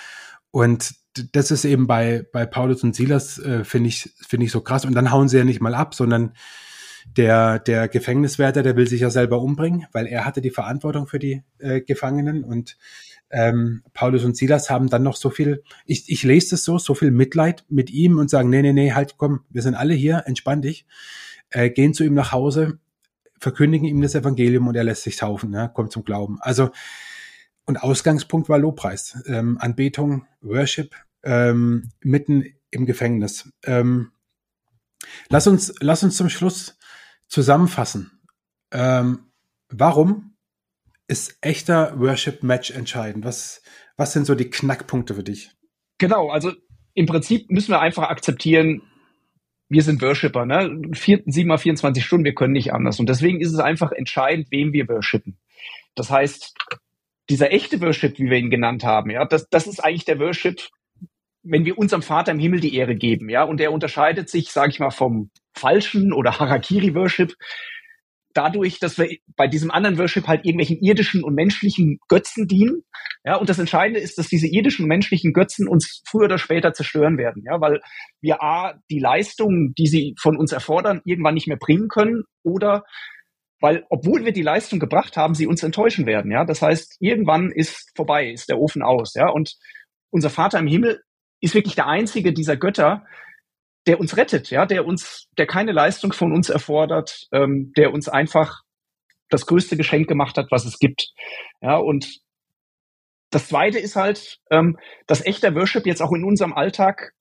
und das ist eben bei, bei Paulus und Silas, äh, finde ich, finde ich so krass. Und dann hauen sie ja nicht mal ab, sondern der, der Gefängniswärter, der will sich ja selber umbringen, weil er hatte die Verantwortung für die äh, Gefangenen und ähm, Paulus und Silas haben dann noch so viel, ich, ich lese das so, so viel Mitleid mit ihm und sagen, nee, nee, nee, halt, komm, wir sind alle hier, entspann dich, äh, gehen zu ihm nach Hause, verkündigen ihm das Evangelium und er lässt sich taufen, ja, kommt zum Glauben. Also, und Ausgangspunkt war Lobpreis, ähm, Anbetung, Worship, ähm, mitten im Gefängnis. Ähm, lass uns, lass uns zum Schluss zusammenfassen. Ähm, warum ist echter Worship-Match entscheidend? Was, was sind so die Knackpunkte für dich? Genau, also im Prinzip müssen wir einfach akzeptieren, wir sind Worshipper, ne? Vier, sieben mal 24 Stunden, wir können nicht anders. Und deswegen ist es einfach entscheidend, wem wir worshipen. Das heißt, dieser echte Worship, wie wir ihn genannt haben, ja, das, das ist eigentlich der Worship, wenn wir unserem Vater im Himmel die Ehre geben, ja, und der unterscheidet sich, sage ich mal, vom falschen oder Harakiri-Worship dadurch, dass wir bei diesem anderen Worship halt irgendwelchen irdischen und menschlichen Götzen dienen. Ja, und das Entscheidende ist, dass diese irdischen und menschlichen Götzen uns früher oder später zerstören werden. Ja, weil wir A, die Leistungen, die sie von uns erfordern, irgendwann nicht mehr bringen können oder weil, obwohl wir die Leistung gebracht haben, sie uns enttäuschen werden. Ja, das heißt, irgendwann ist vorbei, ist der Ofen aus. Ja, und unser Vater im Himmel ist wirklich der einzige dieser Götter, der uns rettet, ja, der uns, der keine Leistung von uns erfordert, ähm, der uns einfach das größte Geschenk gemacht hat, was es gibt. Ja, und das zweite ist halt, ähm, dass echter Worship jetzt auch in unserem Alltag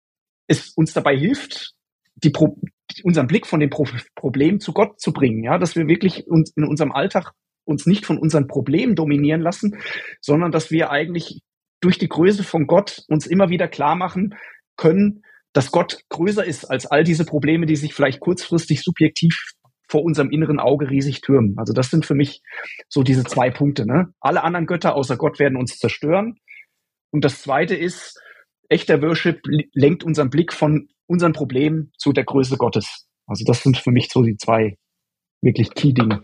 es uns dabei hilft, die Pro unseren Blick von dem Pro Problem zu Gott zu bringen, ja, dass wir wirklich uns in unserem Alltag uns nicht von unseren Problemen dominieren lassen, sondern dass wir eigentlich durch die Größe von Gott uns immer wieder klar machen können, dass Gott größer ist als all diese Probleme, die sich vielleicht kurzfristig subjektiv vor unserem inneren Auge riesig türmen. Also das sind für mich so diese zwei Punkte. Ne? Alle anderen Götter außer Gott werden uns zerstören. Und das Zweite ist, echter Worship lenkt unseren Blick von unseren Problemen zu der Größe Gottes. Also das sind für mich so die zwei wirklich Key-Dinge.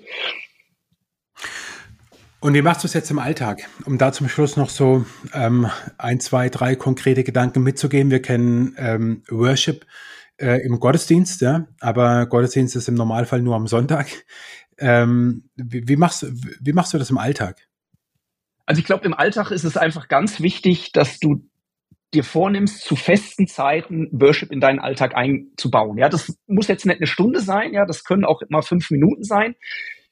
Und wie machst du es jetzt im Alltag? Um da zum Schluss noch so ähm, ein, zwei, drei konkrete Gedanken mitzugeben. Wir kennen ähm, Worship äh, im Gottesdienst, ja, aber Gottesdienst ist im Normalfall nur am Sonntag. Ähm, wie, wie, machst, wie machst du das im Alltag? Also ich glaube, im Alltag ist es einfach ganz wichtig, dass du dir vornimmst, zu festen Zeiten Worship in deinen Alltag einzubauen. Ja, das muss jetzt nicht eine Stunde sein, ja, das können auch immer fünf Minuten sein.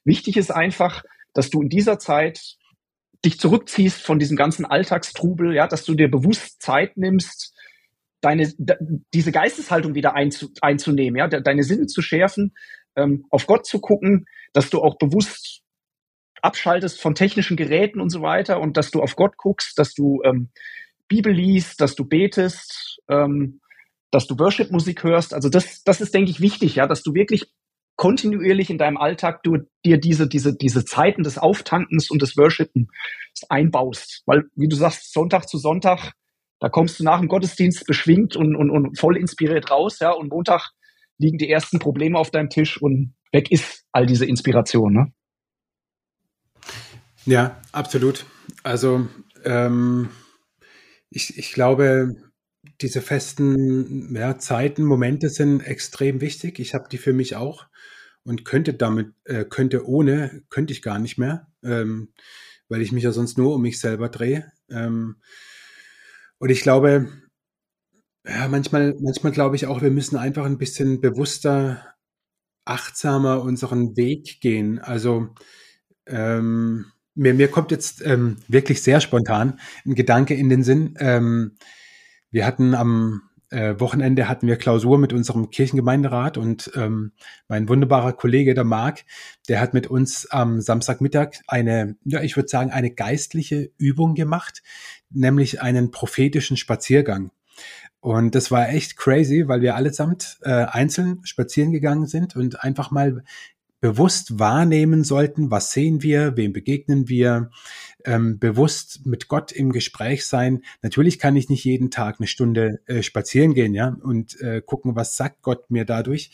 Wichtig ist einfach, dass du in dieser Zeit dich zurückziehst von diesem ganzen Alltagstrubel, ja, dass du dir bewusst Zeit nimmst, deine diese Geisteshaltung wieder einzu, einzunehmen, ja, deine Sinne zu schärfen, ähm, auf Gott zu gucken, dass du auch bewusst abschaltest von technischen Geräten und so weiter und dass du auf Gott guckst, dass du ähm, Bibel liest, dass du betest, ähm, dass du Worship-Musik hörst. Also das, das ist, denke ich, wichtig, ja, dass du wirklich kontinuierlich in deinem Alltag du dir diese, diese, diese Zeiten des Auftankens und des Worshipen einbaust. Weil, wie du sagst, Sonntag zu Sonntag, da kommst du nach dem Gottesdienst beschwingt und, und, und voll inspiriert raus, ja, und Montag liegen die ersten Probleme auf deinem Tisch und weg ist all diese Inspiration, ne? Ja, absolut. Also, ähm, ich, ich glaube, diese festen ja, Zeiten, Momente sind extrem wichtig. Ich habe die für mich auch und könnte damit, äh, könnte ohne, könnte ich gar nicht mehr, ähm, weil ich mich ja sonst nur um mich selber drehe. Ähm, und ich glaube, ja, manchmal, manchmal glaube ich auch, wir müssen einfach ein bisschen bewusster, achtsamer unseren Weg gehen. Also ähm, mir, mir kommt jetzt ähm, wirklich sehr spontan ein Gedanke in den Sinn. Ähm, wir hatten am äh, Wochenende hatten wir Klausur mit unserem Kirchengemeinderat und ähm, mein wunderbarer Kollege, der Marc, der hat mit uns am Samstagmittag eine, ja, ich würde sagen, eine geistliche Übung gemacht, nämlich einen prophetischen Spaziergang. Und das war echt crazy, weil wir allesamt äh, einzeln spazieren gegangen sind und einfach mal bewusst wahrnehmen sollten, was sehen wir, wem begegnen wir, ähm, bewusst mit Gott im Gespräch sein. Natürlich kann ich nicht jeden Tag eine Stunde äh, spazieren gehen, ja, und äh, gucken, was sagt Gott mir dadurch.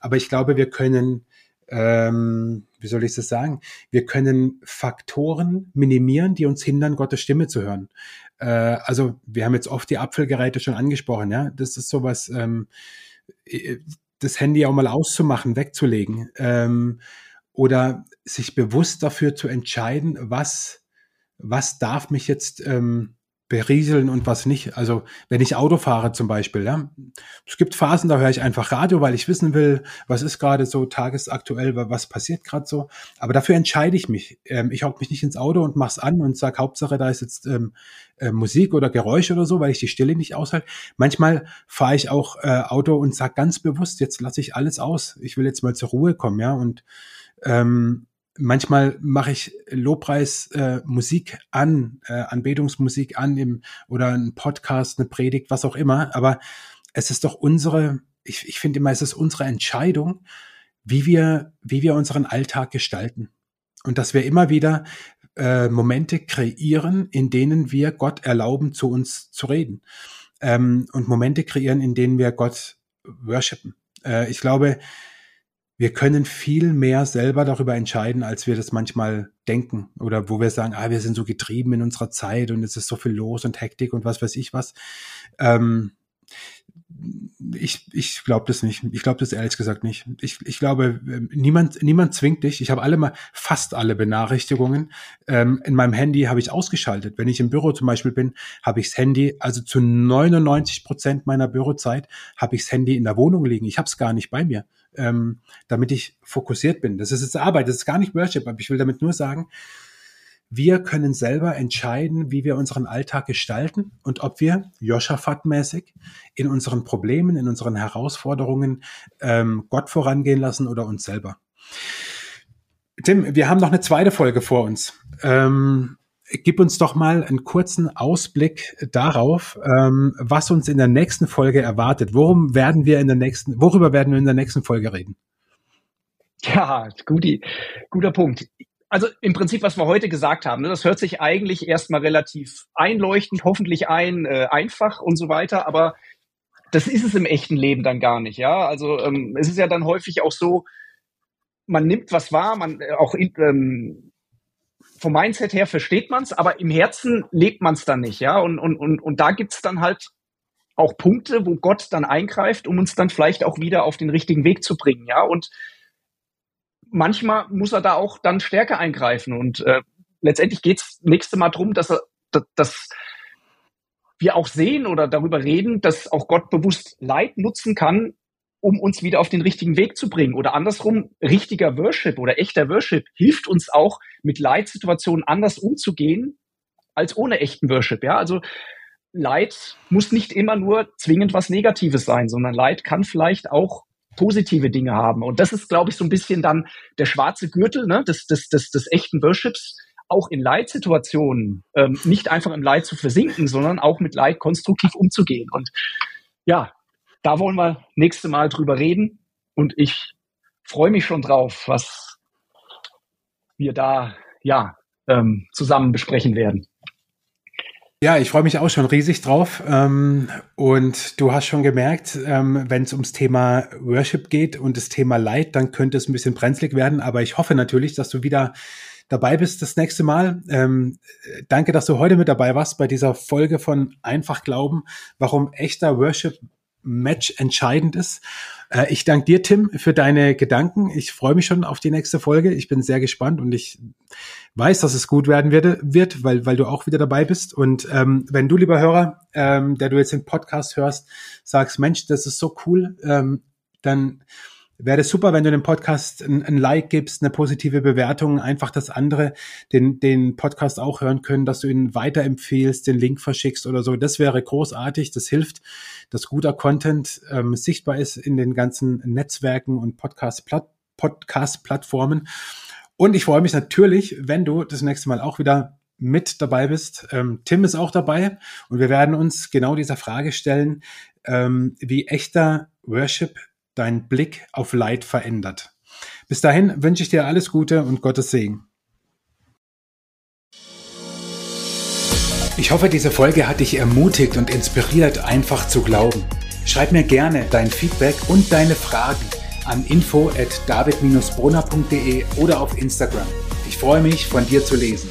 Aber ich glaube, wir können, ähm, wie soll ich das sagen? Wir können Faktoren minimieren, die uns hindern, Gottes Stimme zu hören. Äh, also wir haben jetzt oft die Apfelgeräte schon angesprochen, ja. Das ist sowas. Ähm, äh, das Handy auch mal auszumachen, wegzulegen ähm, oder sich bewusst dafür zu entscheiden, was was darf mich jetzt ähm, berieseln und was nicht. Also wenn ich Auto fahre zum Beispiel, ja, es gibt Phasen, da höre ich einfach Radio, weil ich wissen will, was ist gerade so tagesaktuell, was passiert gerade so. Aber dafür entscheide ich mich. Ähm, ich hocke mich nicht ins Auto und mach's an und sag Hauptsache, da ist jetzt ähm, äh, Musik oder Geräusch oder so, weil ich die Stille nicht aushalte. Manchmal fahre ich auch äh, Auto und sag ganz bewusst, jetzt lasse ich alles aus. Ich will jetzt mal zur Ruhe kommen, ja und ähm, manchmal mache ich Lobpreis äh, an, äh, Anbetungsmusik an im, oder ein Podcast, eine Predigt, was auch immer. Aber es ist doch unsere, ich, ich finde immer, es ist unsere Entscheidung, wie wir, wie wir unseren Alltag gestalten. Und dass wir immer wieder äh, Momente kreieren, in denen wir Gott erlauben, zu uns zu reden. Ähm, und Momente kreieren, in denen wir Gott worshipen. Äh, ich glaube, wir können viel mehr selber darüber entscheiden, als wir das manchmal denken. Oder wo wir sagen, ah, wir sind so getrieben in unserer Zeit und es ist so viel los und Hektik und was weiß ich was. Ähm, ich, ich glaube das nicht. Ich glaube das ehrlich gesagt nicht. Ich, ich glaube, ähm, niemand, niemand zwingt dich. Ich habe alle mal, fast alle Benachrichtigungen ähm, in meinem Handy habe ich ausgeschaltet. Wenn ich im Büro zum Beispiel bin, habe ich das Handy, also zu 99 Prozent meiner Bürozeit habe ich das Handy in der Wohnung liegen. Ich habe es gar nicht bei mir ähm, damit ich fokussiert bin. Das ist jetzt Arbeit, das ist gar nicht Worship, aber ich will damit nur sagen, wir können selber entscheiden, wie wir unseren Alltag gestalten und ob wir Joschafat-mäßig in unseren Problemen, in unseren Herausforderungen ähm, Gott vorangehen lassen oder uns selber. Tim, wir haben noch eine zweite Folge vor uns. Ähm, gib uns doch mal einen kurzen Ausblick darauf, ähm, was uns in der nächsten Folge erwartet. Worum werden wir in der nächsten, worüber werden wir in der nächsten Folge reden? Ja, guti, guter Punkt. Also im Prinzip, was wir heute gesagt haben, ne, das hört sich eigentlich erstmal relativ einleuchtend, hoffentlich ein, äh, einfach und so weiter. Aber das ist es im echten Leben dann gar nicht, ja. Also ähm, es ist ja dann häufig auch so, man nimmt was wahr, man äh, auch in, ähm, vom Mindset her versteht man es, aber im Herzen lebt man es dann nicht, ja. Und, und, und, und da gibt's dann halt auch Punkte, wo Gott dann eingreift, um uns dann vielleicht auch wieder auf den richtigen Weg zu bringen, ja. Und manchmal muss er da auch dann stärker eingreifen. Und äh, letztendlich geht's nächste Mal drum, dass er, dass, dass wir auch sehen oder darüber reden, dass auch Gott bewusst Leid nutzen kann, um uns wieder auf den richtigen Weg zu bringen. Oder andersrum, richtiger Worship oder echter Worship hilft uns auch, mit Leitsituationen anders umzugehen als ohne echten Worship. Ja, also Leid muss nicht immer nur zwingend was Negatives sein, sondern Leid kann vielleicht auch positive Dinge haben. Und das ist, glaube ich, so ein bisschen dann der schwarze Gürtel ne, des, des, des, des echten Worships, auch in Leitsituationen ähm, nicht einfach im Leid zu versinken, sondern auch mit Leid konstruktiv umzugehen. Und ja, da wollen wir nächste Mal drüber reden. Und ich freue mich schon drauf, was wir da ja ähm, zusammen besprechen werden. Ja, ich freue mich auch schon riesig drauf. Ähm, und du hast schon gemerkt, ähm, wenn es ums Thema Worship geht und das Thema Leid, dann könnte es ein bisschen brenzlig werden. Aber ich hoffe natürlich, dass du wieder dabei bist das nächste Mal. Ähm, danke, dass du heute mit dabei warst bei dieser Folge von Einfach Glauben, warum echter Worship Match entscheidend ist. Äh, ich danke dir, Tim, für deine Gedanken. Ich freue mich schon auf die nächste Folge. Ich bin sehr gespannt und ich weiß, dass es gut werden wird, wird weil, weil du auch wieder dabei bist. Und ähm, wenn du, lieber Hörer, ähm, der du jetzt den Podcast hörst, sagst, Mensch, das ist so cool, ähm, dann wäre es super, wenn du dem Podcast ein, ein, Like gibst, eine positive Bewertung, einfach, dass andere den, den Podcast auch hören können, dass du ihn weiterempfehlst, den Link verschickst oder so. Das wäre großartig. Das hilft, dass guter Content ähm, sichtbar ist in den ganzen Netzwerken und Podcast-Plattformen. Podcast und ich freue mich natürlich, wenn du das nächste Mal auch wieder mit dabei bist. Ähm, Tim ist auch dabei und wir werden uns genau dieser Frage stellen, ähm, wie echter Worship deinen Blick auf Leid verändert. Bis dahin wünsche ich dir alles Gute und Gottes Segen. Ich hoffe, diese Folge hat dich ermutigt und inspiriert, einfach zu glauben. Schreib mir gerne dein Feedback und deine Fragen an info at david-brunner.de oder auf Instagram. Ich freue mich, von dir zu lesen.